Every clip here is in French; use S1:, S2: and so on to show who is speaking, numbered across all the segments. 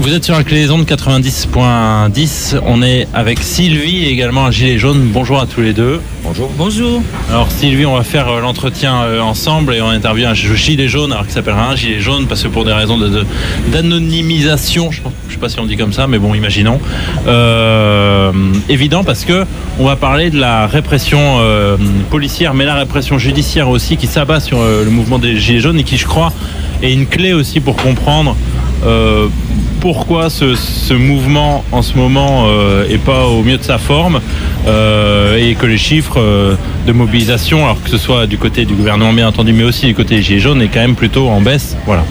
S1: Vous êtes sur la clé de 90.10. On est avec Sylvie et également un gilet jaune. Bonjour à tous les deux.
S2: Bonjour.
S3: Bonjour.
S1: Alors Sylvie, on va faire euh, l'entretien euh, ensemble et on interviewe un gilet jaune, alors qu'il s'appellera un gilet jaune parce que pour des raisons de- de- d'anonymisation, je ne sais pas si on dit comme ça, mais bon, imaginons. Euh, évident parce que on va parler de la répression euh, policière, mais la répression judiciaire aussi qui s'abat sur euh, le mouvement des gilets jaunes et qui, je crois, est une clé aussi pour comprendre. Euh, pourquoi ce, mouvement en ce moment euh, est pas au mieux de sa forme euh, et que les chiffres euh, de mobilisation, alors que ce soit du côté du gouvernement bien entendu, mais aussi du côté des Gilets jaunes, est quand même plutôt en baisse. Voilà.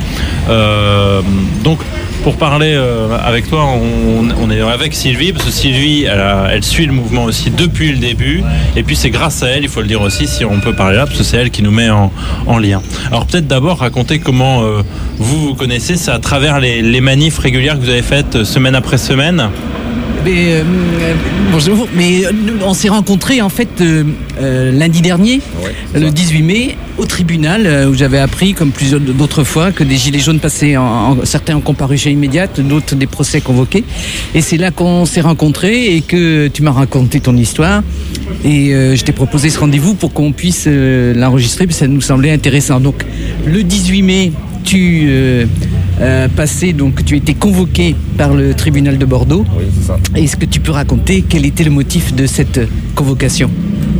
S1: Euh, donc pour parler euh, avec toi, on, est avec Sylvie, parce que Sylvie, elle, suit le mouvement aussi depuis le début. Et puis c'est grâce à elle, il faut le dire aussi, si on peut parler là, parce que c'est elle qui nous met en, en lien. Alors peut-être d'abord raconter comment euh, vous vous connaissez, c'est à travers les, les manifs régulières que vous avez faites euh, semaine après semaine.
S3: Mais, euh, euh, bonjour. Mais euh, on s'est rencontrés en fait euh, euh, lundi dernier,
S2: Ouais,
S3: le
S2: ça.
S3: 18 mai, au tribunal où j'avais appris, comme plusieurs d'autres fois, que des gilets jaunes passaient, en, en- certains en comparution immédiate, d'autres des procès convoqués. Et c'est là qu'on s'est rencontrés et que tu m'as raconté ton histoire. Et je t'ai proposé ce rendez-vous pour qu'on puisse l'enregistrer, puis ça nous semblait intéressant. Donc le 18 mai, tu euh, passais, donc tu étais convoqué par le tribunal de Bordeaux.
S2: Oui, c'est ça.
S3: Est-ce que tu peux raconter quel était le motif de cette convocation?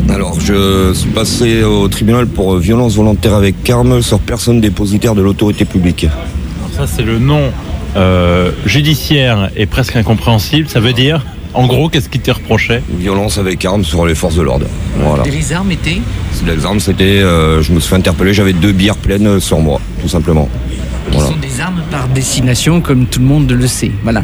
S2: Alors, je suis passé au tribunal pour euh, violence volontaire avec arme sur personne dépositaire de l'autorité publique.
S1: Alors ça c'est le nom euh, judiciaire et presque incompréhensible. Ça veut dire, en gros, qu'est-ce qui t'est reproché?
S2: Violence avec arme sur les forces de l'ordre. Voilà.
S3: Et Les armes étaient?
S2: Les armes, c'était. euh, je me suis fait interpeller, j'avais deux bières pleines sur moi, tout simplement.
S3: Qui
S2: Voilà.
S3: sont des armes par destination, comme tout le monde le sait. Voilà.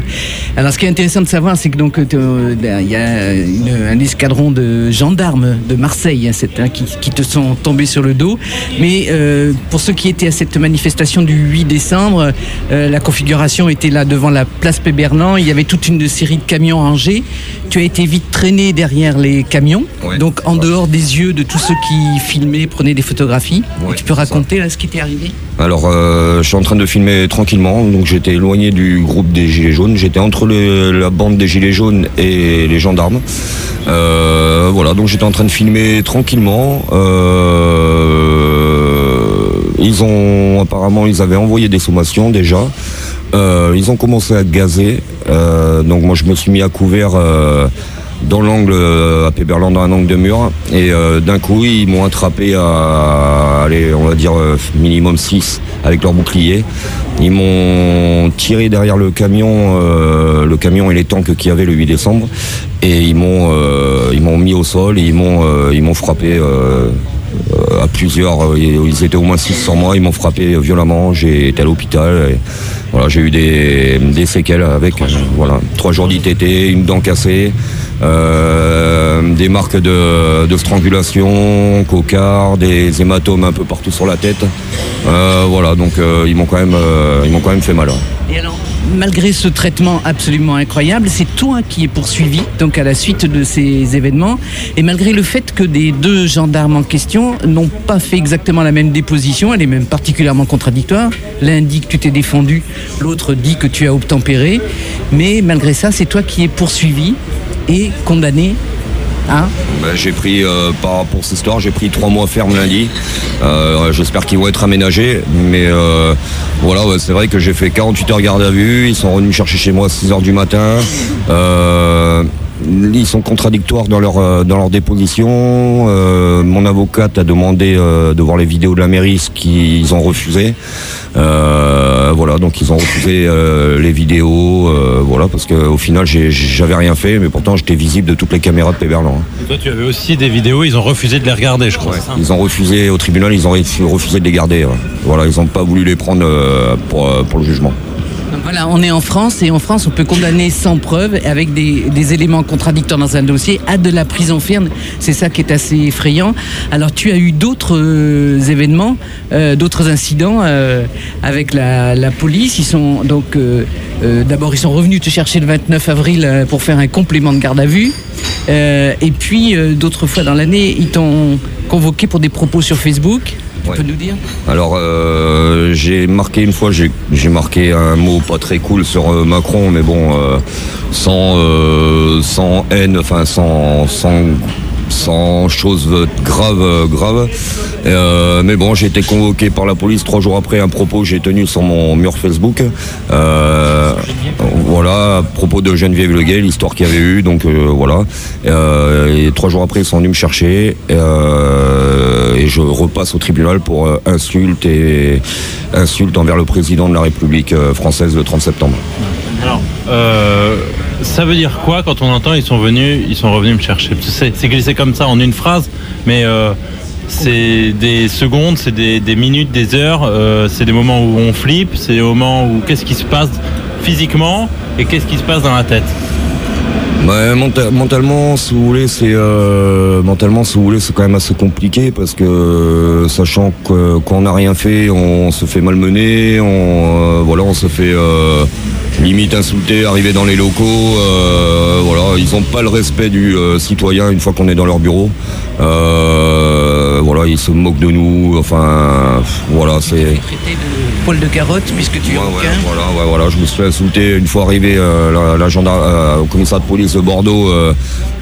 S3: Alors, ce qui est intéressant de savoir, c'est que donc euh, il y a une- un escadron de gendarmes de Marseille, hein, hein, qui, qui te sont tombés sur le dos. Mais euh, pour ceux qui étaient à cette manifestation du 8 décembre, euh, la configuration était là devant la place Péberlan. Il y avait toute une série de camions rangés. Tu as été vite traîné derrière les camions,
S2: Ouais,
S3: donc en dehors des yeux de tous ceux qui filmaient, prenaient des photographies.
S2: Ouais,
S3: tu peux raconter là, ce qui t'est arrivé?
S2: Alors, je suis en train de filmer tranquillement, donc j'étais éloigné du groupe des Gilets jaunes. J'étais entre le- la bande des Gilets jaunes et les gendarmes. Euh, voilà, donc j'étais en train de filmer tranquillement. Euh, ils ont apparemment, ils avaient envoyé des sommations déjà. Euh, ils ont commencé à gazer. Donc moi, je me suis mis à couvert. Dans l'angle euh, à Péberland, dans un angle de mur. Et euh, d'un coup, ils m'ont attrapé à, allez, on va dire, euh, minimum 6 avec leur bouclier. Ils m'ont tiré derrière le camion, euh, le camion et les tanks qu'il y avait le 8 décembre. Et ils m'ont euh, ils m'ont mis au sol et ils m'ont euh, ils m'ont frappé euh, euh, à plusieurs. euh, Ils étaient au moins 6 sur moi. Ils m'ont frappé violemment. J'ai été à l'hôpital. et Voilà, j'ai eu des, des séquelles avec. euh, Voilà, trois jours d'ITT, une dent cassée. Euh, des marques de, de strangulation, cocard, des hématomes un peu partout sur la tête. Euh, voilà, donc euh, ils m'ont quand même, euh, ils m'ont quand même fait mal.
S3: alors, malgré ce traitement absolument incroyable, c'est toi qui es poursuivi, donc à la suite de ces événements, et malgré le fait que des deux gendarmes en question n'ont pas fait exactement la même déposition, elle est même particulièrement contradictoire. L'un dit que tu t'es défendu, l'autre dit que tu as obtempéré, mais malgré ça, c'est toi qui es poursuivi et condamné à
S2: Ben, j'ai pris, euh, par, pour cette histoire, j'ai pris trois mois ferme lundi. Euh, J'espère qu'ils vont être aménagés. Mais euh, voilà, c'est vrai que j'ai fait 48 heures garde à vue. Ils sont revenus chercher chez moi à 6 heures du matin. Ils sont contradictoires dans leur, euh, dans leur déposition. Euh, mon avocate a demandé euh, de voir les vidéos de la mairie, ce qu'ils ont refusé. Euh, voilà, donc ils ont refusé les vidéos, voilà, parce qu'au final j'avais rien fait, mais pourtant j'étais visible de toutes les caméras de Péberlan. hein.
S1: Et Toi, tu avais aussi des vidéos, ils ont refusé de les regarder, je crois.
S2: Ils ont refusé au tribunal, ils ont refu- refusé de les garder. ouais. Voilà, ils n'ont pas voulu les prendre pour, pour le jugement.
S3: Voilà, on est en France et en France, on peut condamner sans preuve avec des, éléments contradictoires dans un dossier à de la prison ferme. C'est ça qui est assez effrayant. Alors, tu as eu d'autres euh, événements, euh, d'autres incidents euh, avec la, la police. Ils sont donc d'abord ils sont revenus te chercher le 29 avril pour faire un complément de garde à vue. Et puis d'autres fois dans l'année, ils t'ont convoqué pour des propos sur Facebook. Tu
S2: Ouais.
S3: peux nous dire
S2: Alors, euh, j'ai marqué une fois, j'ai marqué un mot pas très cool sur euh, Macron, mais bon, euh, sans, sans haine, enfin sans, sans, sans choses graves, euh, graves. Euh, mais bon, j'ai été convoqué par la police trois jours après un propos que j'ai tenu sur mon mur Facebook. Euh, voilà, à propos de Geneviève Leguet, l'histoire qu'il y avait eu, donc euh, voilà. Et trois jours après, ils sont venus me chercher. et je repasse au tribunal pour insulte et insulte envers le président de la République française le 30 septembre.
S1: Alors, ça veut dire quoi quand on entend ils sont venus, ils sont revenus me chercher? C'est glissé comme ça en une phrase, mais euh, c'est des secondes, c'est des, minutes, des heures, euh, c'est des moments où on flippe, c'est des moments où qu'est-ce qui se passe physiquement et qu'est-ce qui se passe dans la tête?
S2: Mentalement, si vous voulez, c'est euh, mentalement, si vous voulez, c'est quand même assez compliqué parce que euh, sachant qu'on n'a rien fait, on se fait malmener, on voilà, on se fait limite insulter, arriver dans les locaux, euh, voilà, ils ont pas le respect du euh, citoyen une fois qu'on est dans leur bureau. Euh, voilà, ils se moquent de nous, enfin, voilà, c'est.
S3: Traité de poil de carotte puisque tu es
S2: Ouais, ouais, voilà, ouais, voilà, je me suis fait insulter une fois arrivé euh, la, la gendarme- euh, au commissariat de police de Bordeaux. euh,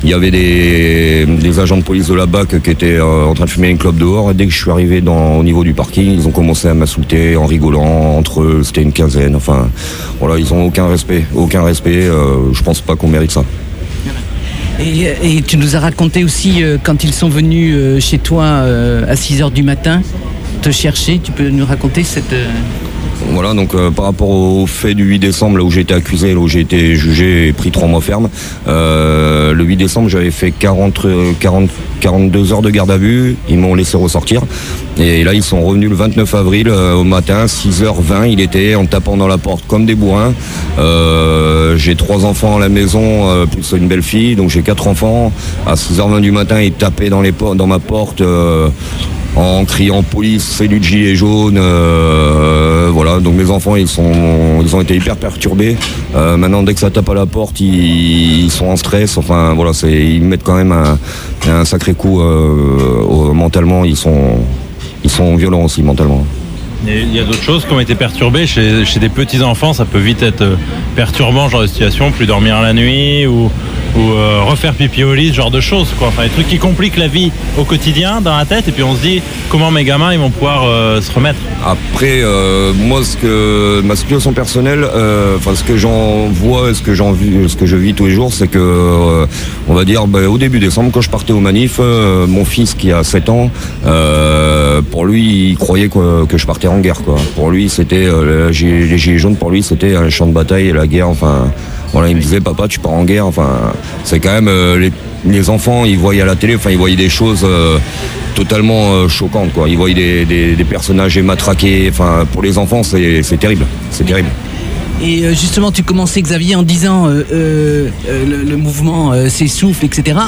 S2: il y avait des, des agents de police de la BAC qui étaient en train de fumer une clope dehors. Et dès que je suis arrivé dans, au niveau du parking, ils ont commencé à m'insulter en rigolant entre eux. C'était une quinzaine. Enfin, voilà, ils ont aucun respect, aucun respect. je pense pas qu'on mérite ça.
S3: Et, et tu nous as raconté aussi euh, quand ils sont venus euh, chez toi euh, à 6 h du matin te chercher. Tu peux nous raconter cette.
S2: Voilà, donc euh, par rapport au fait du 8 décembre, là où j'ai été accusé, là où j'ai été jugé et pris trois mois ferme, euh, le 8 décembre, j'avais fait 40, euh, 40, 42 heures de garde à vue, ils m'ont laissé ressortir. Et là, ils sont revenus le 29 avril euh, au matin, 6h20, il était en tapant dans la porte comme des bourrins. Euh, j'ai trois enfants à la maison, plus une belle fille, donc j'ai quatre enfants. À 6h20 du matin, ils tapaient dans, les dans ma porte. En criant police, c'est du gilet jaune, euh, voilà. Donc mes enfants, ils ont été hyper perturbés. Euh, maintenant, dès que ça tape à la porte, ils, sont en stress. Enfin, voilà, ils mettent quand même un, sacré coup euh, mentalement. Ils sont, violents aussi mentalement.
S1: Il y a d'autres choses qui ont été perturbées chez, des petits enfants. Ça peut vite être perturbant, genre de situation, plus dormir la nuit ou, ou euh, refaire pipi au lit, ce genre de choses. Quoi. Enfin, des trucs qui compliquent la vie au quotidien dans la tête. Et puis on se dit comment mes gamins ils vont pouvoir euh, se remettre.
S2: Après, euh, moi, ce que ma situation personnelle, enfin ce que j'en vois, ce que j'en vis, ce que je vis tous les jours, c'est que, on va dire, bah, au début décembre, quand je partais au manif, mon fils qui a 7 ans, pour lui, il croyait que, que je partais en guerre. Quoi. Pour lui, c'était les gilets jaunes. Pour lui, c'était un champ de bataille et la guerre. Enfin, voilà, il me disait, papa, tu pars en guerre. Enfin, c'est quand même euh, les, les enfants, ils voyaient à la télé, enfin, ils voyaient des choses. euh, totalement euh, choquantes quoi. Ils voyaient des, des, des personnages matraqués. Enfin, pour les enfants, c'est terrible. C'est terrible.
S3: Et justement, tu commençais Xavier en disant euh, euh, euh, le, le mouvement euh, s'essouffle, etc.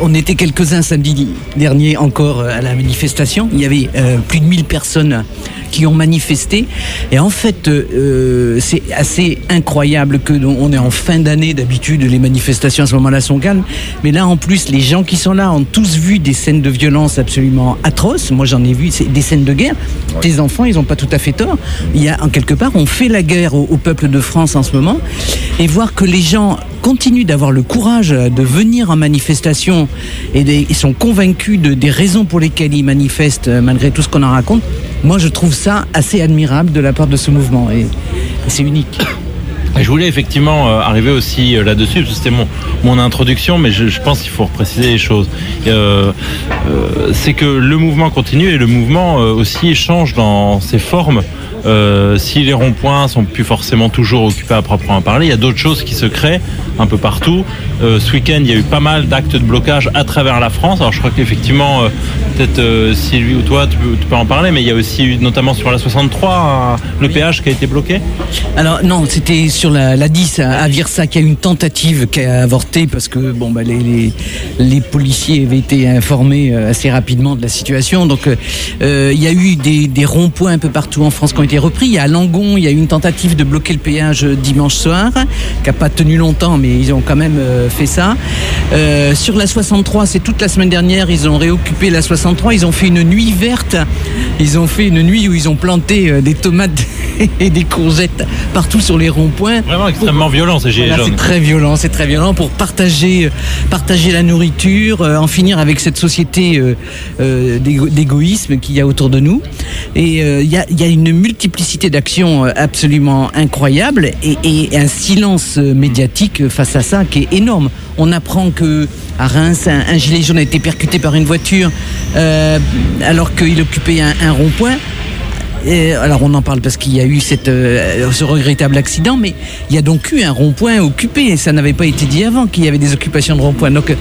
S3: On était quelques-uns samedi dernier encore à la manifestation. Il y avait plus de 1000 personnes qui ont manifesté. Et en fait, euh, euh, c'est assez incroyable que on est en fin d'année. D'habitude, les manifestations à ce moment-là sont calmes. Mais là, en plus, les gens qui sont là ont tous vu des scènes de violence absolument atroces. Moi, j'en ai vu c'est des scènes de guerre. Tes enfants, ils n'ont pas tout à fait tort. Il y a, en quelque part, on fait la guerre au, au peuple de France en ce moment. Et voir que les gens continuent d'avoir le courage de venir en manifestation et sont convaincus de, des raisons pour lesquelles ils manifestent, euh, malgré tout ce qu'on en raconte, moi, je trouve ça assez admirable de la part de ce mouvement. Et c'est unique.
S1: Je voulais effectivement euh, arriver aussi euh, là-dessus, parce que c'était mon, mon introduction, mais je, pense qu'il faut repréciser les choses. Euh, c'est que le mouvement continue et le mouvement aussi change dans ses formes. Si les ronds-points sont plus forcément toujours occupés à proprement parler, il y a d'autres choses qui se créent un peu partout. Euh, ce week-end, il y a eu pas mal d'actes de blocage à travers la France. Alors je crois qu'effectivement, euh, peut-être euh, Sylvie ou toi, tu peux, tu peux en parler, mais il y a aussi eu, notamment sur la 63, un- le péage qui a été bloqué.
S3: Alors non, c'était sur la, la 10 à, à Virsac, il y a eu une tentative qui a avorté parce que bon, bah, les, les, les policiers avaient été informés assez rapidement de la situation. Donc il y a eu des, des ronds-points un peu partout en France qui ont été repris. Il y a à Langon, il y a eu une tentative de bloquer le péage dimanche soir, qui n'a pas tenu longtemps, mais ils ont quand même fait ça. Euh, sur la 63, c'est toute la semaine dernière, ils ont réoccupé la 63, ils ont fait une nuit verte. Ils ont fait une nuit où ils ont planté euh, des tomates et des courgettes partout sur les ronds-points.
S1: Vraiment extrêmement violent ces gilets
S3: Voilà,
S1: jaunes.
S3: c'est très violent, c'est très violent pour partager, euh, partager la nourriture, euh, en finir avec cette société euh, euh, d'égo- d'égoïsme qu'il y a autour de nous. Et euh, il y, a, il y a une multiplicité d'actions euh, absolument incroyables et, et un silence euh, médiatique face à ça qui est énorme. On apprend que à Reims, un, gilet jaune a été percuté par une voiture euh, alors qu'il occupait un, rond-point. Alors on en parle parce qu'il y a eu euh, ce regrettable accident, mais il y a donc eu un rond-point occupé, ça n'avait pas été dit avant qu'il y avait des occupations de rond-point. Donc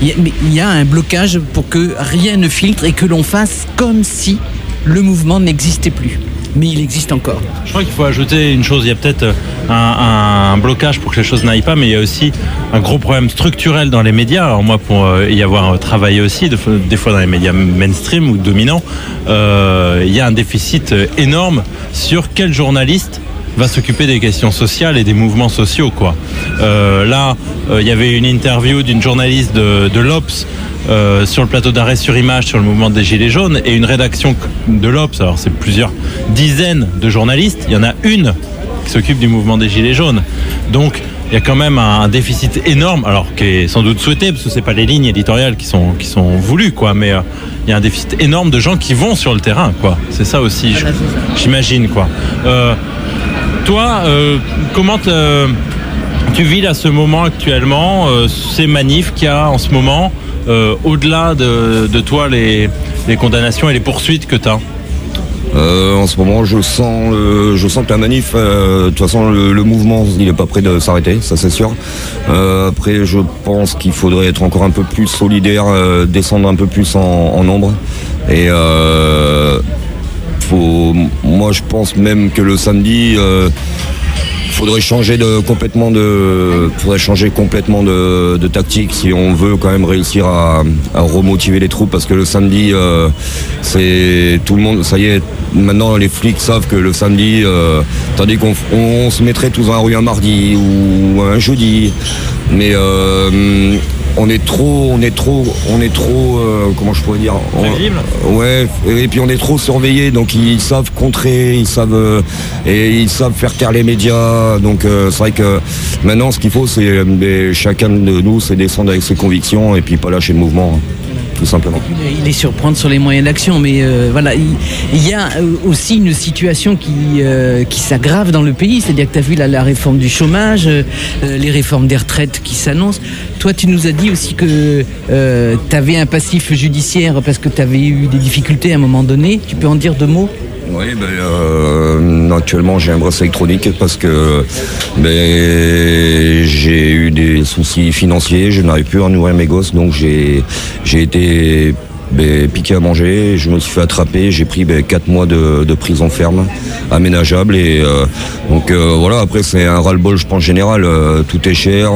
S3: il y a un blocage pour que rien ne filtre et que l'on fasse comme si le mouvement n'existait plus. Mais il existe encore.
S1: Je crois qu'il faut ajouter une chose. Il y a peut-être un, un blocage pour que les choses n'aillent pas, mais il y a aussi un gros problème structurel dans les médias. Alors moi, pour euh, y avoir travaillé aussi, des fois dans les médias mainstream ou dominants, euh, il y a un déficit euh, énorme sur quel journaliste va s'occuper des questions sociales et des mouvements sociaux. Quoi. Euh, là, euh, il y avait une interview d'une journaliste de, de l'Obs euh, sur le plateau d'arrêt sur image sur le mouvement des Gilets jaunes et une rédaction de l'Obs, alors c'est plusieurs dizaines de journalistes, il y en a une qui s'occupe du mouvement des Gilets jaunes. Donc il y a quand même un, déficit énorme, alors qui est sans doute souhaité, parce que c'est pas les lignes éditoriales qui sont, qui sont voulues, quoi, mais euh, il y a un déficit énorme de gens qui vont sur le terrain, quoi. C'est ça aussi, j'imagine, quoi. Euh, toi, comment tu vis à ce moment actuellement ces manifs qu'il y a en ce moment, euh, au-delà de, toi les, condamnations et les poursuites que tu as
S2: Euh, en ce moment, je sens, que la manif, euh, de toute façon, le, mouvement, il est pas prêt de s'arrêter, ça c'est sûr. Après, je pense qu'il faudrait être encore un peu plus solidaire, descendre un peu plus en, en nombre. Et moi, je pense même que le samedi. Faudrait changer de complètement de faudrait changer complètement de, tactique si on veut quand même réussir à, remotiver les troupes parce que le samedi euh, c'est tout le monde ça y est maintenant les flics savent que le samedi euh, tandis qu'on on, se mettrait tous la rue un mardi ou un jeudi. Mais euh, on est trop on est trop on est trop euh, comment je pourrais dire on- Ouais, et puis on est trop surveillés, donc ils savent contrer, ils savent euh, et ils savent faire taire les médias. Donc euh, c'est vrai que maintenant ce qu'il faut, c'est chacun de nous, c'est descendre avec ses convictions et puis pas lâcher le mouvement, hein, tout simplement.
S3: Il est surprendre sur les moyens d'action, mais euh, voilà, il, il y a aussi une situation qui, euh, qui s'aggrave dans le pays. C'est-à-dire que tu as vu la, la réforme du chômage, les réformes des retraites qui s'annoncent. Toi, tu nous as dit aussi que tu avais un passif judiciaire parce que tu avais eu des difficultés à un moment donné. Tu peux en dire deux mots?
S2: Oui, ben, euh, actuellement j'ai un bracelet électronique parce que ben, j'ai eu des soucis financiers, je n'arrive plus à nourrir mes gosses, donc j'ai été ben, piqué à manger, je me suis fait attraper, j'ai pris ben, 4 mois de, prison ferme, aménageable, euh, donc euh, voilà, après c'est un ras-le-bol je pense général, euh, tout est cher.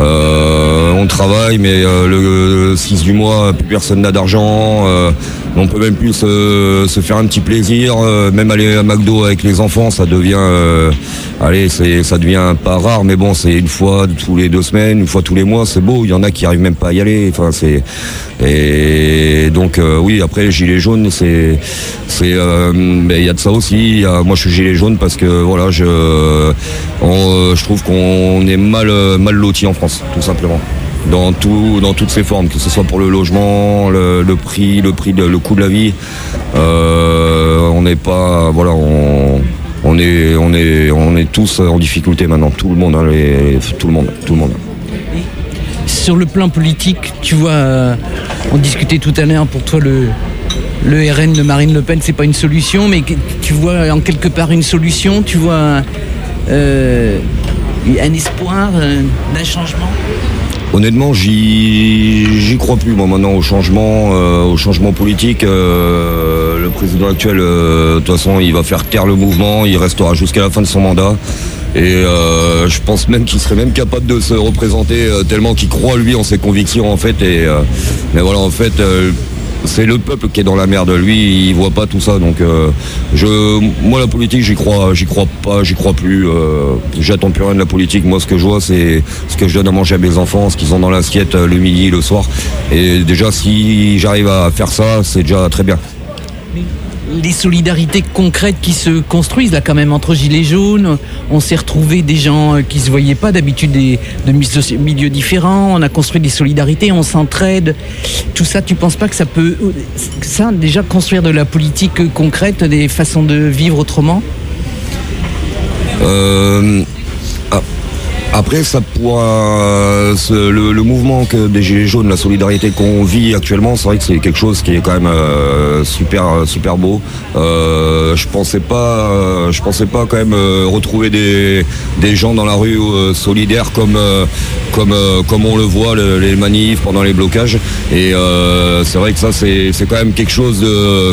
S2: Euh, euh, on travaille, mais euh, le 6 du mois, plus personne n'a d'argent. On peut même plus se, faire un petit plaisir. euh, même aller à McDo avec les enfants, ça devient, euh, allez, c'est, ça devient pas rare, mais bon, c'est une fois tous les deux semaines, une fois tous les mois, c'est beau. Il y en a qui arrivent même pas à y aller. Enfin, c'est et donc euh, oui, après les gilets jaunes, c'est, mais il y a de ça aussi. Moi, je suis gilet jaune parce que voilà, je, on, je trouve qu'on est mal, mal loti en France, tout simplement. Dans, tout, dans toutes ses formes, que ce soit pour le logement, le, prix, le prix, le coût de la vie. Euh, on n'est pas, voilà, on, est, on est, on est tous en difficulté maintenant. Tout le monde, hein, tout le monde, tout le monde.
S3: Sur le plan politique, tu vois, euh, on discutait tout à l'heure pour toi le, RN de Marine Le Pen, c'est pas une solution, mais tu vois en quelque part une solution, tu vois euh, un espoir d'un changement?
S2: Honnêtement, j'y crois plus moi maintenant au changement, euh, au changement politique. Euh, le président actuel, euh, de toute façon, il va faire taire le mouvement, il restera jusqu'à la fin de son mandat. Et je pense même qu'il serait même capable de se représenter tellement qu'il croit lui en ses convictions en fait. Mais voilà, en fait, c'est le peuple qui est dans la merde. Lui, il voit pas tout ça. Donc, euh, moi, la politique, j'y crois, j'y crois pas, j'y crois plus. Euh, J'attends plus rien de la politique. Moi, ce que je vois, c'est ce que je donne à manger à mes enfants, ce qu'ils ont dans l'assiette euh, le midi, le soir. Et déjà, si j'arrive à faire ça, c'est déjà très bien
S3: les solidarités concrètes qui se construisent là quand même entre gilets jaunes. On s'est retrouvé des gens euh, qui se voyaient pas d'habitude de milieux différents. On a construit des solidarités, on s'entraide. Tout ça, tu penses pas que ça peut, ça déjà construire de la politique concrète, des façons de vivre autrement?
S2: Euh, après, ça pourra, le, mouvement des Gilets jaunes, la solidarité qu'on vit actuellement, c'est vrai que c'est quelque chose qui est quand même euh, super, super beau. Euh, je pensais pas, euh, je pensais pas quand même retrouver des, des gens dans la rue solidaires comme, comme, comme on le voit, les manifs pendant les blocages. Et c'est vrai que ça, c'est quand même quelque chose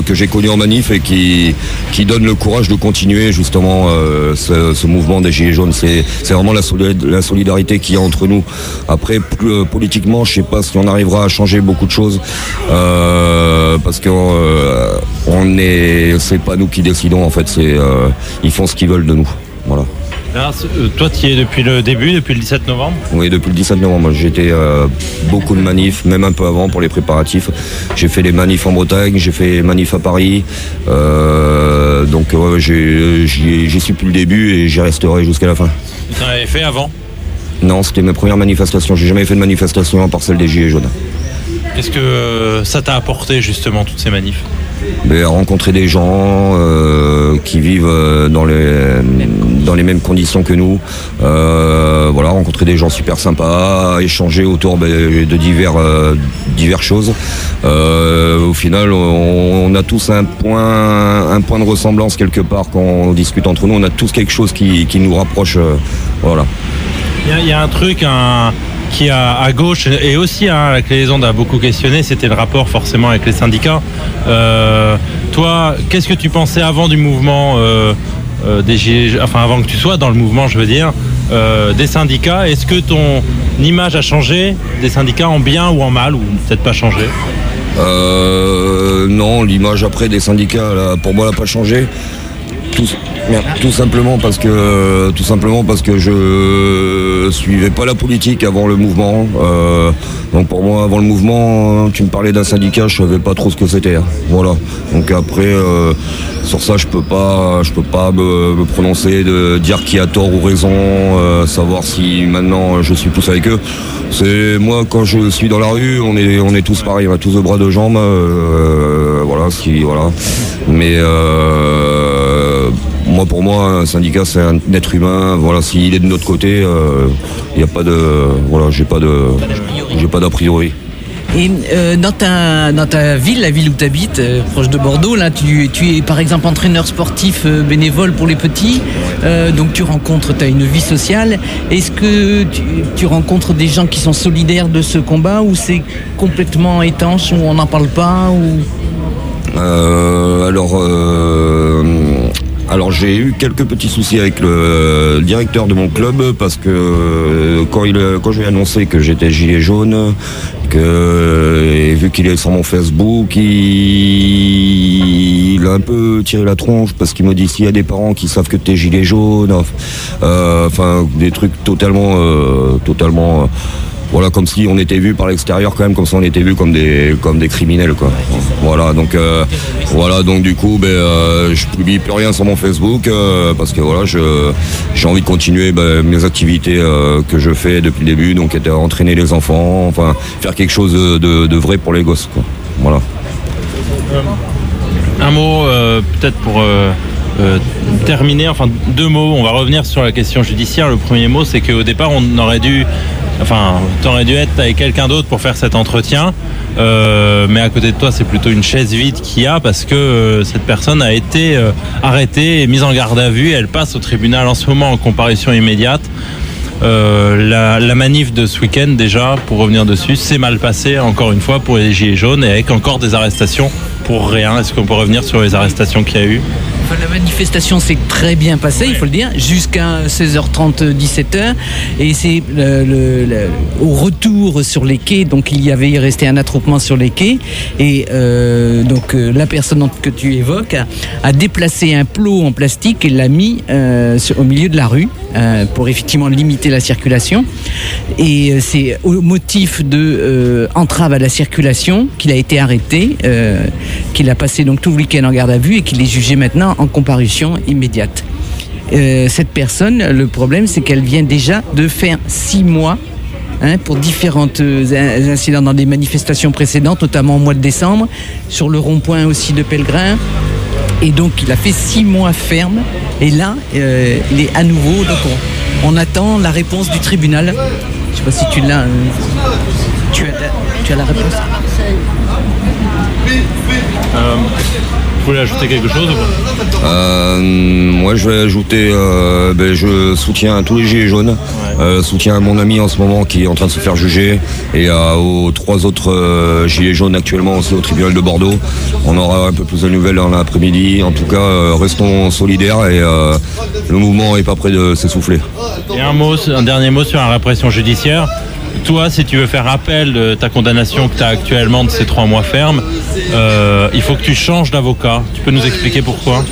S2: que j'ai connu en manif et qui, qui donne le courage de continuer justement ce, ce, mouvement des Gilets jaunes. C'est vraiment la solidarité la solidarité qu'il y a entre nous. Après, euh, politiquement, je sais pas si on arrivera à changer beaucoup de choses euh, parce que euh, on est, c'est pas nous qui décidons en fait. C'est ils font ce qu'ils veulent de nous. Voilà.
S1: toi, tu y es depuis le début, depuis le 17 novembre?
S2: Oui, depuis le 17 novembre. J'ai été beaucoup de manifs, même un peu avant pour les préparatifs. J'ai fait les manifs en Bretagne, j'ai fait les manifs à Paris. donc j'y suis depuis le début et j'y resterai jusqu'à la fin.
S1: Tu en avais fait avant?
S2: Non, c'était mes premières manifestations. J'ai jamais fait de manifestation à part celle des Gilets jaunes.
S1: Qu'est-ce que ça t'a apporté justement toutes ces manifs?
S2: Ben, rencontrer des gens euh, qui vivent euh, dans les, dans les mêmes conditions que nous. Euh, voilà, rencontrer des gens super sympas, échanger autour ben, de divers, divers choses. au final, on, a tous un point, un point de ressemblance quelque part quand on discute entre nous. On a tous quelque chose qui, qui nous rapproche. voilà.
S1: Il y, a un truc, qui a à gauche et aussi hein, la clé des ondes a beaucoup questionné, c'était le rapport forcément avec les syndicats. Euh, toi, qu'est-ce que tu pensais avant du mouvement euh, euh, des enfin avant que tu sois dans le mouvement, je veux dire, des syndicats? Est-ce que ton image a changé? Des syndicats en bien ou en mal ou peut-être pas changé?
S2: Non, l'image après des syndicats, pour moi, n'a pas changé. Tout, simplement parce que tout simplement parce que je suivais pas la politique avant le mouvement. Euh, donc pour moi, avant le mouvement, tu me parlais d'un syndicat, je savais pas trop ce que c'était. Hein. Voilà. Donc après, euh, sur ça, je peux pas, je peux pas me, prononcer, de dire qui a tort ou raison, euh, savoir si maintenant je suis plus avec eux. C'est moi quand je suis dans la rue, on est, on est tous pareils, on a tous le bras de jambes. voilà, si, voilà. Mais moi, pour moi, un syndicat, c'est un être humain. Voilà, s'il est de notre côté, il euh, n'y a pas de, voilà, j'ai pas de, j'ai pas d'a priori.
S3: Et euh, dans, ta, dans ta ville, la ville où tu habites, euh, proche de Bordeaux, là, tu, tu, es par exemple entraîneur sportif bénévole pour les petits, donc tu rencontres, tu as une vie sociale. Est-ce que tu, tu, rencontres des gens qui sont solidaires de ce combat ou c'est complètement étanche, ou on n'en parle pas ou...
S2: alors, alors j'ai eu quelques petits soucis avec le directeur de mon club parce que euh, quand, il, quand je lui ai annoncé que j'étais gilet jaune, que vu qu'il est sur mon Facebook, il, a un peu tiré la tronche parce qu'il me dit s'il y a des parents qui savent que tu es gilet jaune, euh, enfin des trucs totalement, euh, totalement voilà comme si on était vu par l'extérieur quand même comme si on était vu comme des comme des criminels quoi. Voilà donc euh, voilà donc du coup ben euh, je publie plus rien sur mon Facebook euh, parce que voilà je j'ai envie de continuer ben, mes activités que je fais depuis le début donc être entraîner les enfants enfin faire quelque chose de, vrai pour les gosses quoi. Voilà.
S1: Un mot peut-être pour terminer, enfin deux mots, on va revenir sur la question judiciaire. Le premier mot, c'est qu'au départ, on aurait dû Enfin, tu aurais dû être avec quelqu'un d'autre pour faire cet entretien. Euh, mais à côté de toi, c'est plutôt une chaise vide qu'il y a parce que euh, cette personne a été euh, arrêtée et mise en garde à vue. Elle passe au tribunal en ce moment en comparution immédiate. La, la, manif de ce week-end déjà, pour revenir dessus, c'est mal passé encore une fois pour les Gilets jaunes et avec encore des arrestations pour rien. Est-ce qu'on peut revenir sur les arrestations qu'il y a eu?
S3: Enfin, la manifestation s'est très bien passée, il faut le dire, jusqu'à 16h30, 17h. Et c'est le- le- le- au retour sur les quais, donc il y avait restait un attroupement sur les quais. Et euh, donc euh, la personne que tu évoques a, a déplacé un plot en plastique et l'a mis euh, sur- au milieu de la rue euh, pour effectivement limiter la circulation. Et c'est au motif de entrave à la circulation qu'il a été arrêté, qu'il a passé donc tout le week-end en garde à vue et qu'il est jugé maintenant en comparution immédiate. Euh, cette personne, le problème, c'est qu'elle vient déjà de faire six mois hein, pour différents incidents dans des manifestations précédentes, notamment au mois de décembre, sur le rond-point aussi de Pellegrin. Et donc, il a fait six mois ferme. Et là, euh, il est à nouveau. Donc, on, on attend la réponse du tribunal. Je sais pas si tu l'as. euh, tu, as, tu as la réponse
S1: Euh, voulez ajouter quelque chose pas
S2: Euh, moi, je vais ajouter, euh, ben, je soutiens tous les gilets jaunes, euh, soutiens mon ami en ce moment qui est en train de se faire juger et aux trois autres gilets jaunes actuellement aussi au tribunal de Bordeaux. On aura un peu plus de nouvelles dans l'après-midi. En tout cas, restons solidaires et le mouvement est pas prêt de s'essouffler.
S1: Et un mot, un dernier mot sur la répression judiciaire. Toi, si tu veux faire appel de ta condamnation que tu as actuellement de ces trois mois fermes, euh, il faut que tu changes d'avocat. Tu peux nous expliquer pourquoi?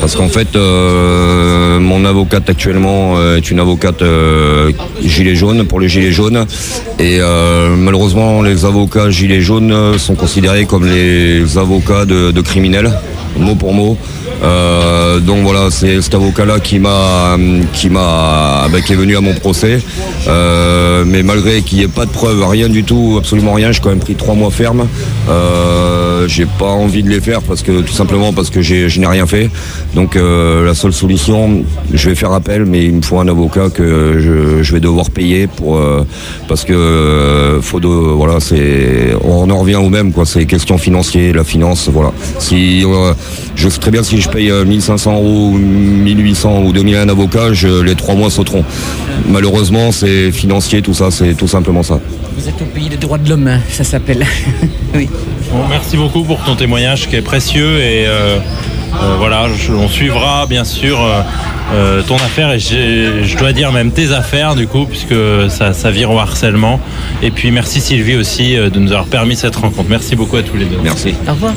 S2: Parce qu'en fait, euh, mon avocate actuellement euh, est une avocate gilet jaune pour les gilets jaunes. Et malheureusement, les avocats gilets jaunes sont considérés comme les avocats de criminels, mot pour mot. Euh, donc voilà, c'est cet avocat-là qui m'a, qui m'a, ben, qui est venu à mon procès. Euh, mais malgré qu'il n'y ait pas de preuves, rien du tout, absolument rien, j'ai quand même pris trois mois ferme. Euh, j'ai pas envie de les faire parce que tout simplement parce que je n'ai rien fait. Donc euh, la seule solution, je vais faire appel, mais il me faut un avocat que je, vais devoir payer pour parce que faut voilà, c'est, on en revient au même quoi. C'est question financière, la finance, voilà. Si je sais très bien si je paye euh, 1500 euros, ou 1800 ou 2000 un avocat, je, les trois mois sauteront. Malheureusement, c'est financier, tout ça, c'est tout simplement ça.
S3: Vous êtes au pays des droits de l'homme, hein, ça s'appelle. oui.
S1: Bon, merci beaucoup pour ton témoignage qui est précieux et euh, euh, voilà, je- on suivra bien sûr euh, euh, ton affaire et je dois dire même tes affaires du coup puisque ça, ça vire au harcèlement. Et puis merci Sylvie aussi euh, de nous avoir permis cette rencontre. Merci beaucoup à tous les deux.
S2: Merci.
S3: Au revoir.